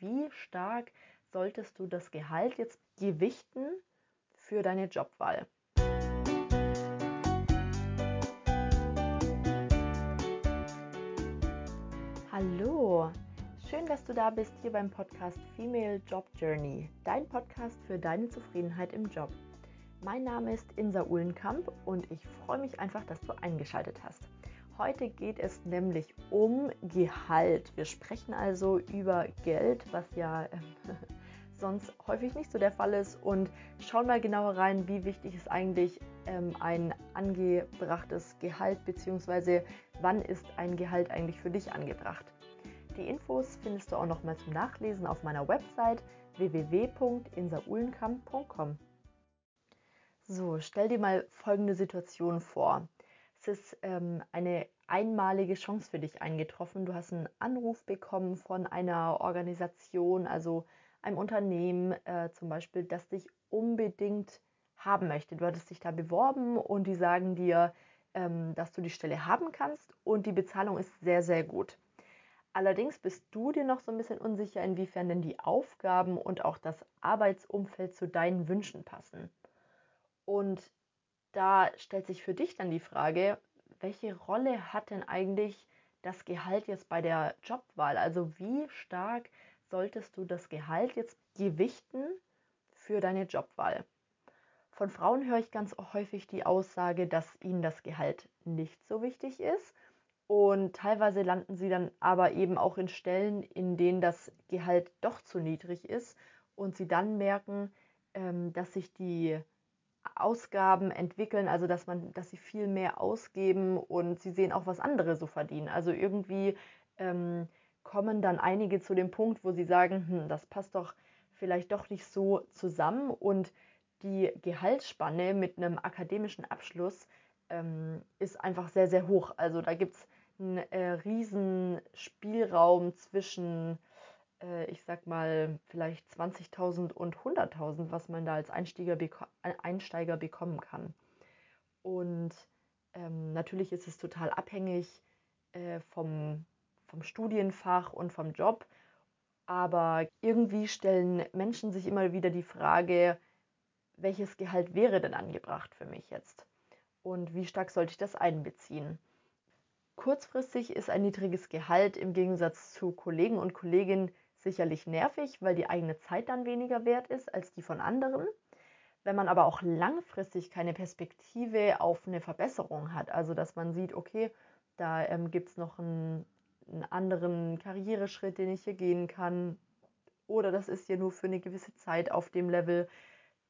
wie stark solltest du das Gehalt jetzt gewichten für deine Jobwahl? Hallo, schön, dass du da bist hier beim Podcast Female Job Journey, dein Podcast für deine Zufriedenheit im Job. Mein Name ist Insa Uhlenkamp und ich freue mich einfach, dass du eingeschaltet hast. Heute geht es nämlich um Gehalt. Wir sprechen also über Geld, was ja äh, sonst häufig nicht so der Fall ist und schauen mal genauer rein, wie wichtig ist eigentlich ähm, ein angebrachtes Gehalt bzw. wann ist ein Gehalt eigentlich für dich angebracht. Die Infos findest du auch noch mal zum Nachlesen auf meiner Website www.insaulenkamp.com. So, stell dir mal folgende Situation vor. Es ist ähm, eine einmalige Chance für dich eingetroffen. Du hast einen Anruf bekommen von einer Organisation, also einem Unternehmen äh, zum Beispiel, das dich unbedingt haben möchte. Du hattest dich da beworben und die sagen dir, ähm, dass du die Stelle haben kannst und die Bezahlung ist sehr, sehr gut. Allerdings bist du dir noch so ein bisschen unsicher, inwiefern denn die Aufgaben und auch das Arbeitsumfeld zu deinen Wünschen passen. Und da stellt sich für dich dann die Frage, welche Rolle hat denn eigentlich das Gehalt jetzt bei der Jobwahl? Also wie stark solltest du das Gehalt jetzt gewichten für deine Jobwahl? Von Frauen höre ich ganz häufig die Aussage, dass ihnen das Gehalt nicht so wichtig ist. Und teilweise landen sie dann aber eben auch in Stellen, in denen das Gehalt doch zu niedrig ist und sie dann merken, ähm, dass sich die Ausgaben entwickeln, also dass man, dass sie viel mehr ausgeben und sie sehen auch, was andere so verdienen. Also irgendwie ähm, kommen dann einige zu dem Punkt, wo sie sagen, hm, das passt doch vielleicht doch nicht so zusammen und die Gehaltsspanne mit einem akademischen Abschluss ähm, ist einfach sehr, sehr hoch. Also da gibt es einen äh, riesen Spielraum zwischen ich sag mal, vielleicht 20.000 und 100.000, was man da als Einsteiger, beko Einsteiger bekommen kann. Und ähm, natürlich ist es total abhängig äh, vom, vom Studienfach und vom Job. Aber irgendwie stellen Menschen sich immer wieder die Frage, welches Gehalt wäre denn angebracht für mich jetzt? Und wie stark sollte ich das einbeziehen? Kurzfristig ist ein niedriges Gehalt im Gegensatz zu Kollegen und Kolleginnen sicherlich nervig, weil die eigene Zeit dann weniger wert ist als die von anderen. Wenn man aber auch langfristig keine Perspektive auf eine Verbesserung hat, also dass man sieht, okay, da ähm, gibt es noch einen, einen anderen Karriereschritt, den ich hier gehen kann, oder das ist ja nur für eine gewisse Zeit auf dem Level,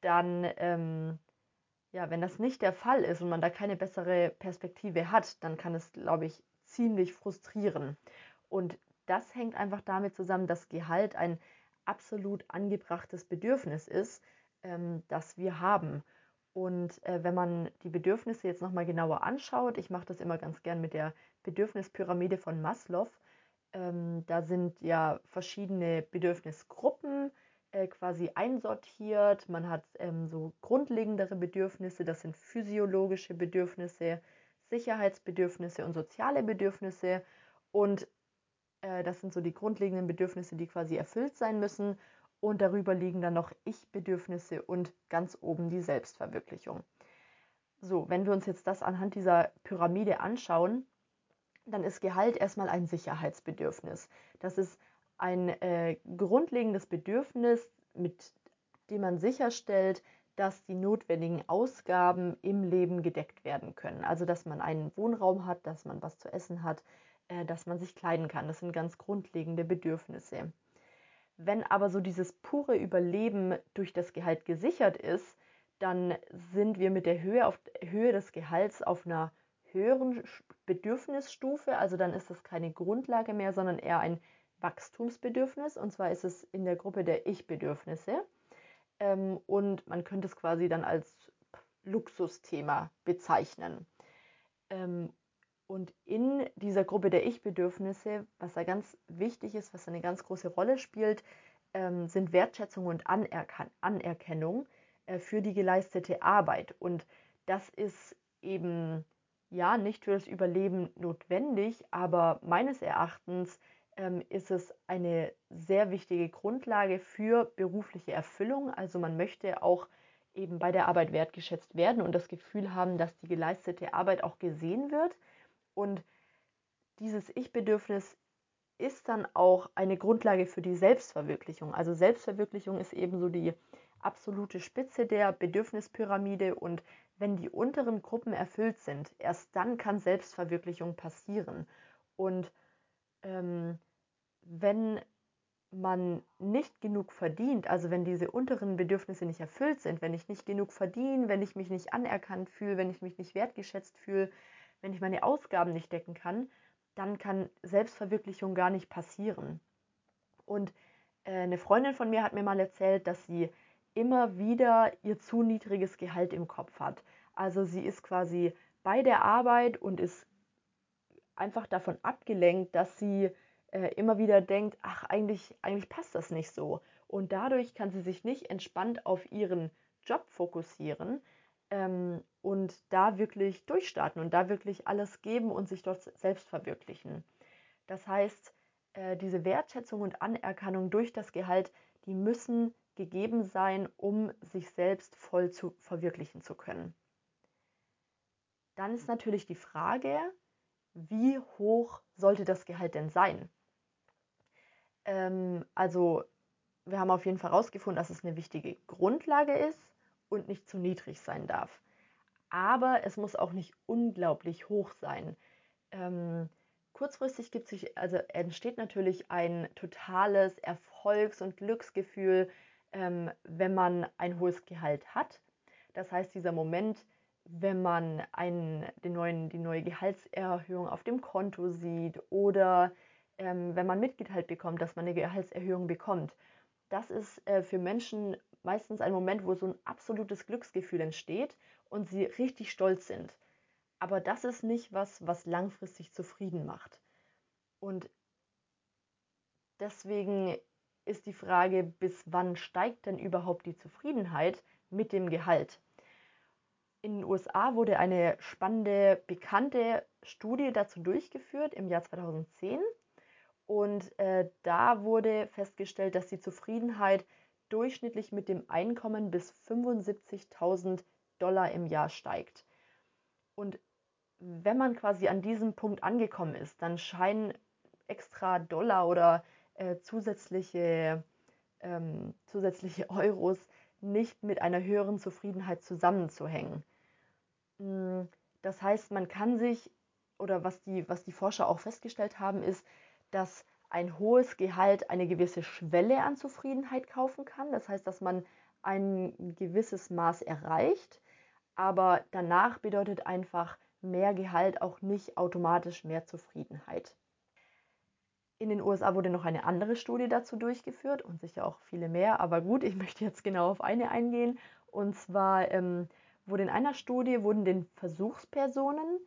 dann, ähm, ja, wenn das nicht der Fall ist und man da keine bessere Perspektive hat, dann kann es, glaube ich, ziemlich frustrieren. Und das hängt einfach damit zusammen, dass Gehalt ein absolut angebrachtes Bedürfnis ist, ähm, das wir haben. Und äh, wenn man die Bedürfnisse jetzt nochmal genauer anschaut, ich mache das immer ganz gern mit der Bedürfnispyramide von Maslow, ähm, da sind ja verschiedene Bedürfnisgruppen äh, quasi einsortiert. Man hat ähm, so grundlegendere Bedürfnisse, das sind physiologische Bedürfnisse, Sicherheitsbedürfnisse und soziale Bedürfnisse. Und das sind so die grundlegenden Bedürfnisse, die quasi erfüllt sein müssen. Und darüber liegen dann noch Ich-Bedürfnisse und ganz oben die Selbstverwirklichung. So, wenn wir uns jetzt das anhand dieser Pyramide anschauen, dann ist Gehalt erstmal ein Sicherheitsbedürfnis. Das ist ein äh, grundlegendes Bedürfnis, mit dem man sicherstellt, dass die notwendigen Ausgaben im Leben gedeckt werden können. Also dass man einen Wohnraum hat, dass man was zu essen hat, äh, dass man sich kleiden kann. Das sind ganz grundlegende Bedürfnisse. Wenn aber so dieses pure Überleben durch das Gehalt gesichert ist, dann sind wir mit der Höhe, auf, Höhe des Gehalts auf einer höheren Bedürfnisstufe. Also dann ist das keine Grundlage mehr, sondern eher ein Wachstumsbedürfnis. Und zwar ist es in der Gruppe der Ich-Bedürfnisse. Ähm, und man könnte es quasi dann als Luxusthema bezeichnen. Und in dieser Gruppe der Ich-Bedürfnisse, was da ganz wichtig ist, was eine ganz große Rolle spielt, ähm, sind Wertschätzung und Anerkan Anerkennung äh, für die geleistete Arbeit. Und das ist eben ja nicht für das Überleben notwendig, aber meines Erachtens ähm, ist es eine sehr wichtige Grundlage für berufliche Erfüllung. Also man möchte auch eben bei der Arbeit wertgeschätzt werden und das Gefühl haben, dass die geleistete Arbeit auch gesehen wird. Und dieses Ich-Bedürfnis ist dann auch eine Grundlage für die Selbstverwirklichung. Also Selbstverwirklichung ist eben so die absolute Spitze der Bedürfnispyramide und wenn die unteren Gruppen erfüllt sind, erst dann kann Selbstverwirklichung passieren. Und ähm, wenn man nicht genug verdient, also wenn diese unteren Bedürfnisse nicht erfüllt sind, wenn ich nicht genug verdiene, wenn ich mich nicht anerkannt fühle, wenn ich mich nicht wertgeschätzt fühle, wenn ich meine Ausgaben nicht decken kann, dann kann Selbstverwirklichung gar nicht passieren. Und äh, eine Freundin von mir hat mir mal erzählt, dass sie immer wieder ihr zu niedriges Gehalt im Kopf hat. Also sie ist quasi bei der Arbeit und ist einfach davon abgelenkt, dass sie äh, immer wieder denkt, ach, eigentlich, eigentlich passt das nicht so. Und dadurch kann sie sich nicht entspannt auf ihren Job fokussieren ähm, und da wirklich durchstarten und da wirklich alles geben und sich dort selbst verwirklichen. Das heißt, äh, diese Wertschätzung und Anerkennung durch das Gehalt, die müssen gegeben sein, um sich selbst voll zu verwirklichen zu können. Dann ist natürlich die Frage, wie hoch sollte das Gehalt denn sein? Ähm, also wir haben auf jeden Fall herausgefunden, dass es eine wichtige Grundlage ist und nicht zu niedrig sein darf. Aber es muss auch nicht unglaublich hoch sein. Ähm, kurzfristig gibt sich, also entsteht natürlich ein totales Erfolgs- und Glücksgefühl, ähm, wenn man ein hohes Gehalt hat. Das heißt, dieser Moment, wenn man einen, den neuen, die neue Gehaltserhöhung auf dem Konto sieht oder ähm, wenn man mitgeteilt bekommt, dass man eine Gehaltserhöhung bekommt. Das ist äh, für Menschen meistens ein Moment, wo so ein absolutes Glücksgefühl entsteht und sie richtig stolz sind. Aber das ist nicht was, was langfristig zufrieden macht. Und deswegen ist die Frage, bis wann steigt denn überhaupt die Zufriedenheit mit dem Gehalt? In den USA wurde eine spannende, bekannte Studie dazu durchgeführt im Jahr 2010. Und äh, da wurde festgestellt, dass die Zufriedenheit durchschnittlich mit dem Einkommen bis 75.000 Dollar im Jahr steigt. Und wenn man quasi an diesem Punkt angekommen ist, dann scheinen extra Dollar oder äh, zusätzliche, ähm, zusätzliche Euros nicht mit einer höheren Zufriedenheit zusammenzuhängen. Hm, das heißt, man kann sich, oder was die, was die Forscher auch festgestellt haben, ist, dass ein hohes Gehalt eine gewisse Schwelle an Zufriedenheit kaufen kann. Das heißt, dass man ein gewisses Maß erreicht, aber danach bedeutet einfach mehr Gehalt auch nicht automatisch mehr Zufriedenheit. In den USA wurde noch eine andere Studie dazu durchgeführt und sicher auch viele mehr, aber gut, ich möchte jetzt genau auf eine eingehen. Und zwar ähm, wurde in einer Studie wurden den Versuchspersonen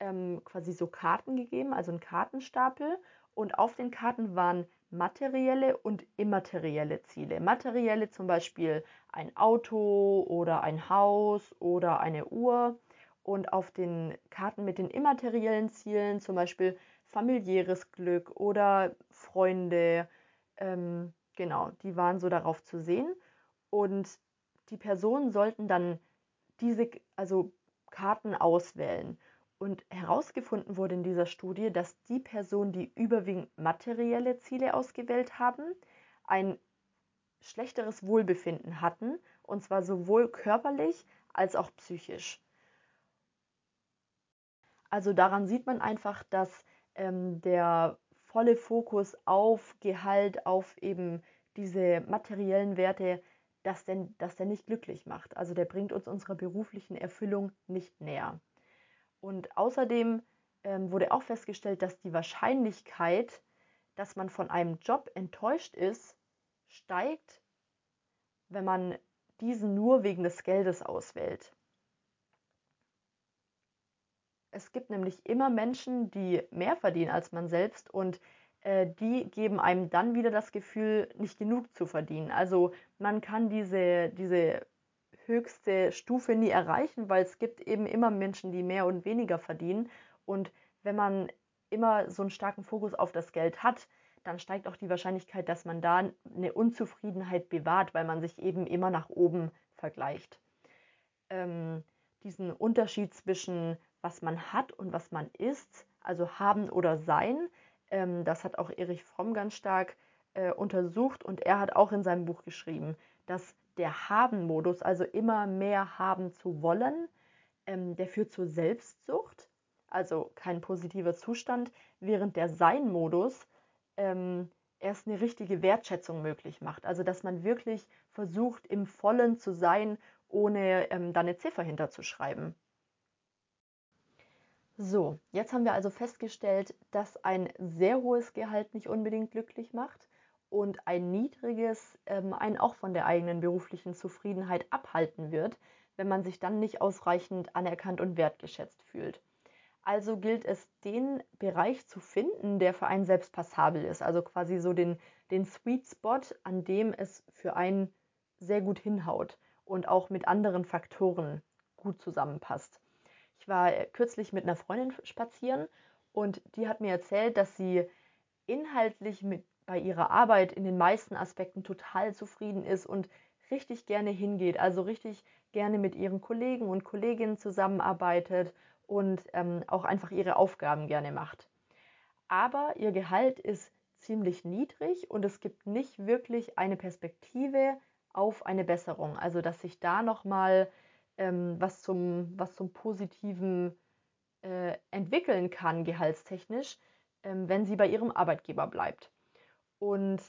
ähm, quasi so Karten gegeben, also ein Kartenstapel. Und auf den Karten waren materielle und immaterielle Ziele. Materielle zum Beispiel ein Auto oder ein Haus oder eine Uhr. Und auf den Karten mit den immateriellen Zielen zum Beispiel familiäres Glück oder Freunde. Ähm, genau, die waren so darauf zu sehen. Und die Personen sollten dann diese also Karten auswählen. Und herausgefunden wurde in dieser Studie, dass die Personen, die überwiegend materielle Ziele ausgewählt haben, ein schlechteres Wohlbefinden hatten, und zwar sowohl körperlich als auch psychisch. Also daran sieht man einfach, dass ähm, der volle Fokus auf Gehalt, auf eben diese materiellen Werte, dass, denn, dass der nicht glücklich macht. Also der bringt uns unserer beruflichen Erfüllung nicht näher. Und außerdem ähm, wurde auch festgestellt, dass die Wahrscheinlichkeit, dass man von einem Job enttäuscht ist, steigt, wenn man diesen nur wegen des Geldes auswählt. Es gibt nämlich immer Menschen, die mehr verdienen als man selbst und äh, die geben einem dann wieder das Gefühl, nicht genug zu verdienen. Also man kann diese, diese höchste Stufe nie erreichen, weil es gibt eben immer Menschen, die mehr und weniger verdienen. Und wenn man immer so einen starken Fokus auf das Geld hat, dann steigt auch die Wahrscheinlichkeit, dass man da eine Unzufriedenheit bewahrt, weil man sich eben immer nach oben vergleicht. Ähm, diesen Unterschied zwischen was man hat und was man ist, also haben oder sein, ähm, das hat auch Erich Fromm ganz stark äh, untersucht und er hat auch in seinem Buch geschrieben, dass der Haben-Modus, also immer mehr haben zu wollen, ähm, der führt zur Selbstsucht, also kein positiver Zustand, während der Sein-Modus ähm, erst eine richtige Wertschätzung möglich macht. Also dass man wirklich versucht, im Vollen zu sein, ohne ähm, da eine Ziffer hinterzuschreiben. So, jetzt haben wir also festgestellt, dass ein sehr hohes Gehalt nicht unbedingt glücklich macht und ein niedriges ähm, einen auch von der eigenen beruflichen Zufriedenheit abhalten wird, wenn man sich dann nicht ausreichend anerkannt und wertgeschätzt fühlt. Also gilt es, den Bereich zu finden, der für einen selbst passabel ist. Also quasi so den, den Sweet Spot, an dem es für einen sehr gut hinhaut und auch mit anderen Faktoren gut zusammenpasst. Ich war kürzlich mit einer Freundin spazieren und die hat mir erzählt, dass sie inhaltlich mit bei ihrer Arbeit in den meisten Aspekten total zufrieden ist und richtig gerne hingeht, also richtig gerne mit ihren Kollegen und Kolleginnen zusammenarbeitet und ähm, auch einfach ihre Aufgaben gerne macht. Aber ihr Gehalt ist ziemlich niedrig und es gibt nicht wirklich eine Perspektive auf eine Besserung. Also dass sich da nochmal ähm, was, zum, was zum Positiven äh, entwickeln kann, gehaltstechnisch, ähm, wenn sie bei ihrem Arbeitgeber bleibt. Und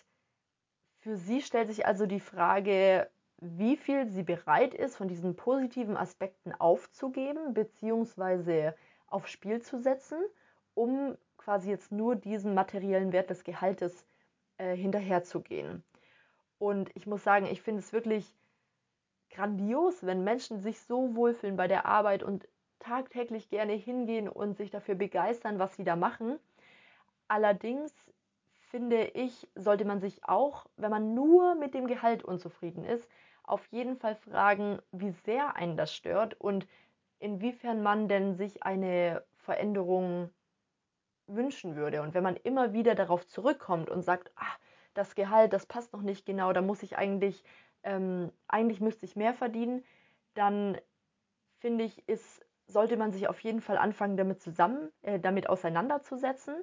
für sie stellt sich also die Frage, wie viel sie bereit ist, von diesen positiven Aspekten aufzugeben bzw. aufs Spiel zu setzen, um quasi jetzt nur diesen materiellen Wert des Gehaltes äh, hinterherzugehen. Und ich muss sagen, ich finde es wirklich grandios, wenn Menschen sich so wohlfühlen bei der Arbeit und tagtäglich gerne hingehen und sich dafür begeistern, was sie da machen. Allerdings finde ich, sollte man sich auch, wenn man nur mit dem Gehalt unzufrieden ist, auf jeden Fall fragen, wie sehr einen das stört und inwiefern man denn sich eine Veränderung wünschen würde. Und wenn man immer wieder darauf zurückkommt und sagt, ach, das Gehalt, das passt noch nicht genau, da muss ich eigentlich, ähm, eigentlich müsste ich mehr verdienen, dann finde ich, ist, sollte man sich auf jeden Fall anfangen, damit zusammen, äh, damit auseinanderzusetzen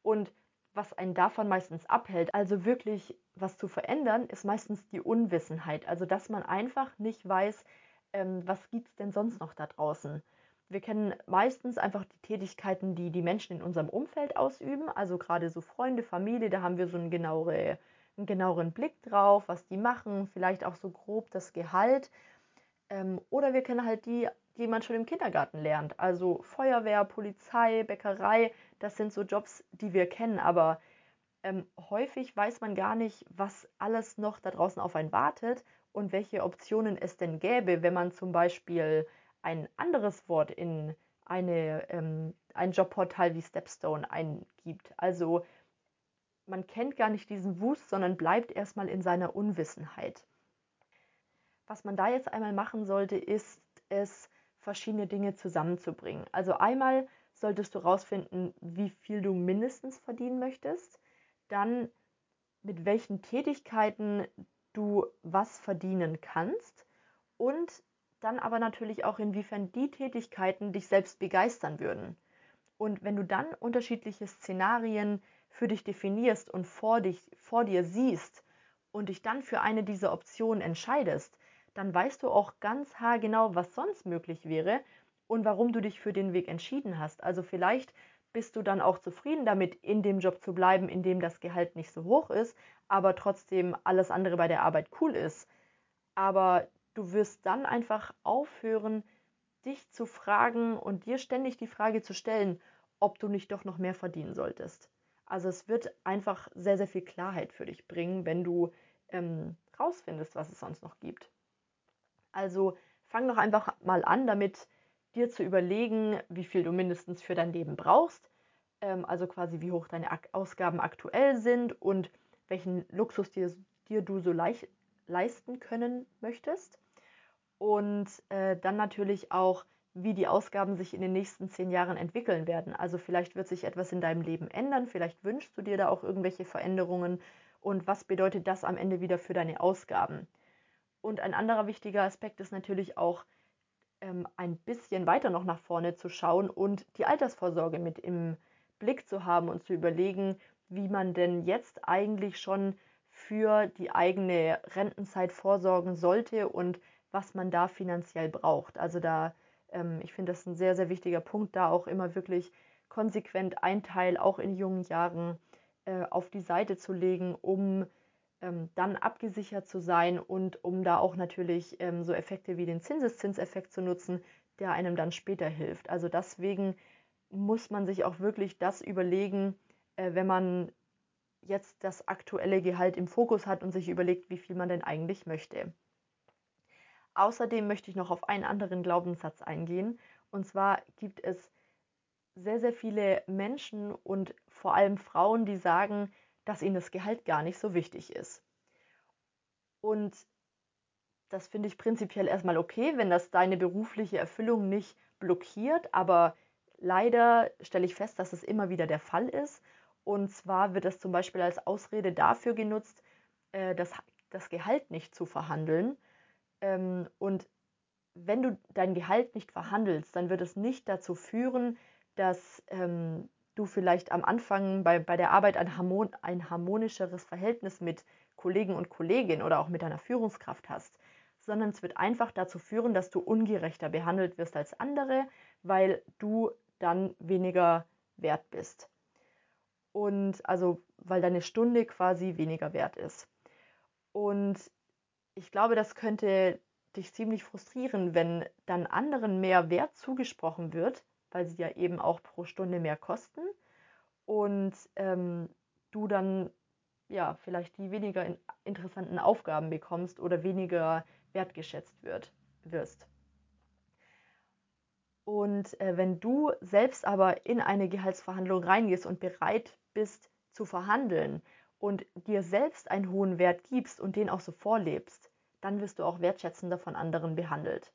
und was einen davon meistens abhält, also wirklich was zu verändern, ist meistens die Unwissenheit. Also dass man einfach nicht weiß, ähm, was gibt es denn sonst noch da draußen. Wir kennen meistens einfach die Tätigkeiten, die die Menschen in unserem Umfeld ausüben, also gerade so Freunde, Familie, da haben wir so einen, genauere, einen genaueren Blick drauf, was die machen, vielleicht auch so grob das Gehalt. Ähm, oder wir kennen halt die, die man schon im Kindergarten lernt, also Feuerwehr, Polizei, Bäckerei, das sind so Jobs, die wir kennen, aber ähm, häufig weiß man gar nicht, was alles noch da draußen auf einen wartet und welche Optionen es denn gäbe, wenn man zum Beispiel ein anderes Wort in eine, ähm, ein Jobportal wie Stepstone eingibt. Also man kennt gar nicht diesen Wust, sondern bleibt erstmal in seiner Unwissenheit. Was man da jetzt einmal machen sollte, ist es, verschiedene Dinge zusammenzubringen. Also einmal solltest du herausfinden, wie viel du mindestens verdienen möchtest, dann mit welchen Tätigkeiten du was verdienen kannst und dann aber natürlich auch, inwiefern die Tätigkeiten dich selbst begeistern würden. Und wenn du dann unterschiedliche Szenarien für dich definierst und vor, dich, vor dir siehst und dich dann für eine dieser Optionen entscheidest, dann weißt du auch ganz haargenau, was sonst möglich wäre und warum du dich für den Weg entschieden hast. Also vielleicht bist du dann auch zufrieden damit, in dem Job zu bleiben, in dem das Gehalt nicht so hoch ist, aber trotzdem alles andere bei der Arbeit cool ist. Aber du wirst dann einfach aufhören, dich zu fragen und dir ständig die Frage zu stellen, ob du nicht doch noch mehr verdienen solltest. Also es wird einfach sehr, sehr viel Klarheit für dich bringen, wenn du ähm, rausfindest, was es sonst noch gibt. Also fang doch einfach mal an, damit dir zu überlegen, wie viel du mindestens für dein Leben brauchst, ähm, also quasi wie hoch deine Ausgaben aktuell sind und welchen Luxus dir, dir du so leisten können möchtest. Und äh, dann natürlich auch wie die Ausgaben sich in den nächsten zehn Jahren entwickeln werden. Also vielleicht wird sich etwas in deinem Leben ändern, vielleicht wünschst du dir da auch irgendwelche Veränderungen und was bedeutet das am Ende wieder für deine Ausgaben. Und ein anderer wichtiger Aspekt ist natürlich auch ähm, ein bisschen weiter noch nach vorne zu schauen und die Altersvorsorge mit im Blick zu haben und zu überlegen, wie man denn jetzt eigentlich schon für die eigene Rentenzeit vorsorgen sollte und was man da finanziell braucht. Also da ähm, ich finde das ein sehr, sehr wichtiger Punkt, da auch immer wirklich konsequent ein Teil auch in jungen Jahren äh, auf die Seite zu legen, um ähm, dann abgesichert zu sein und um da auch natürlich ähm, so Effekte wie den Zinseszinseffekt zu nutzen, der einem dann später hilft. Also deswegen muss man sich auch wirklich das überlegen, äh, wenn man jetzt das aktuelle Gehalt im Fokus hat und sich überlegt, wie viel man denn eigentlich möchte. Außerdem möchte ich noch auf einen anderen Glaubenssatz eingehen. Und zwar gibt es sehr, sehr viele Menschen und vor allem Frauen, die sagen, dass ihnen das Gehalt gar nicht so wichtig ist. Und das finde ich prinzipiell erstmal okay, wenn das deine berufliche Erfüllung nicht blockiert, aber leider stelle ich fest, dass es immer wieder der Fall ist. Und zwar wird es zum Beispiel als Ausrede dafür genutzt, äh, das, das Gehalt nicht zu verhandeln ähm, und wenn du dein Gehalt nicht verhandelst, dann wird es nicht dazu führen, dass ähm, du vielleicht am Anfang bei, bei der Arbeit ein, harmon ein harmonischeres Verhältnis mit Kollegen und Kolleginnen oder auch mit deiner Führungskraft hast, sondern es wird einfach dazu führen, dass du ungerechter behandelt wirst als andere, weil du dann weniger wert bist. Und also, weil deine Stunde quasi weniger wert ist. Und ich glaube, das könnte dich ziemlich frustrieren, wenn dann anderen mehr Wert zugesprochen wird, weil sie ja eben auch pro Stunde mehr kosten und ähm, du dann ja vielleicht die weniger in interessanten Aufgaben bekommst oder weniger wertgeschätzt wird, wirst. Und äh, wenn du selbst aber in eine Gehaltsverhandlung reingehst und bereit bist zu verhandeln und dir selbst einen hohen Wert gibst und den auch so vorlebst, dann wirst du auch wertschätzender von anderen behandelt.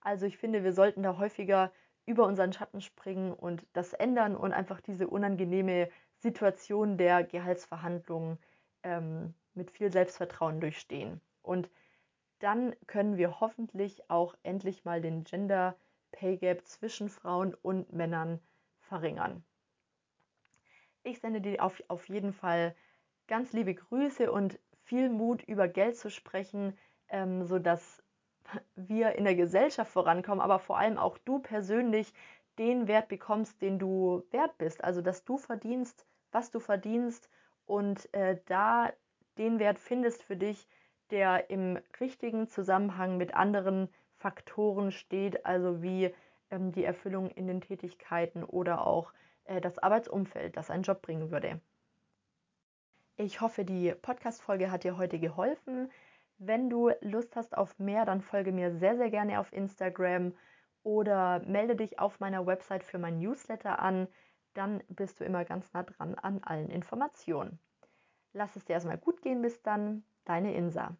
Also ich finde, wir sollten da häufiger über unseren Schatten springen und das ändern und einfach diese unangenehme Situation der Gehaltsverhandlungen ähm, mit viel Selbstvertrauen durchstehen. Und dann können wir hoffentlich auch endlich mal den Gender Pay Gap zwischen Frauen und Männern verringern. Ich sende dir auf, auf jeden Fall ganz liebe Grüße und viel Mut, über Geld zu sprechen, ähm, sodass wir in der Gesellschaft vorankommen, aber vor allem auch du persönlich den Wert bekommst, den du wert bist. Also, dass du verdienst, was du verdienst und äh, da den Wert findest für dich, der im richtigen Zusammenhang mit anderen Faktoren steht, also wie ähm, die Erfüllung in den Tätigkeiten oder auch äh, das Arbeitsumfeld, das ein Job bringen würde. Ich hoffe, die Podcast-Folge hat dir heute geholfen. Wenn du Lust hast auf mehr, dann folge mir sehr, sehr gerne auf Instagram oder melde dich auf meiner Website für mein Newsletter an. Dann bist du immer ganz nah dran an allen Informationen. Lass es dir erstmal gut gehen bis dann. Deine Insa.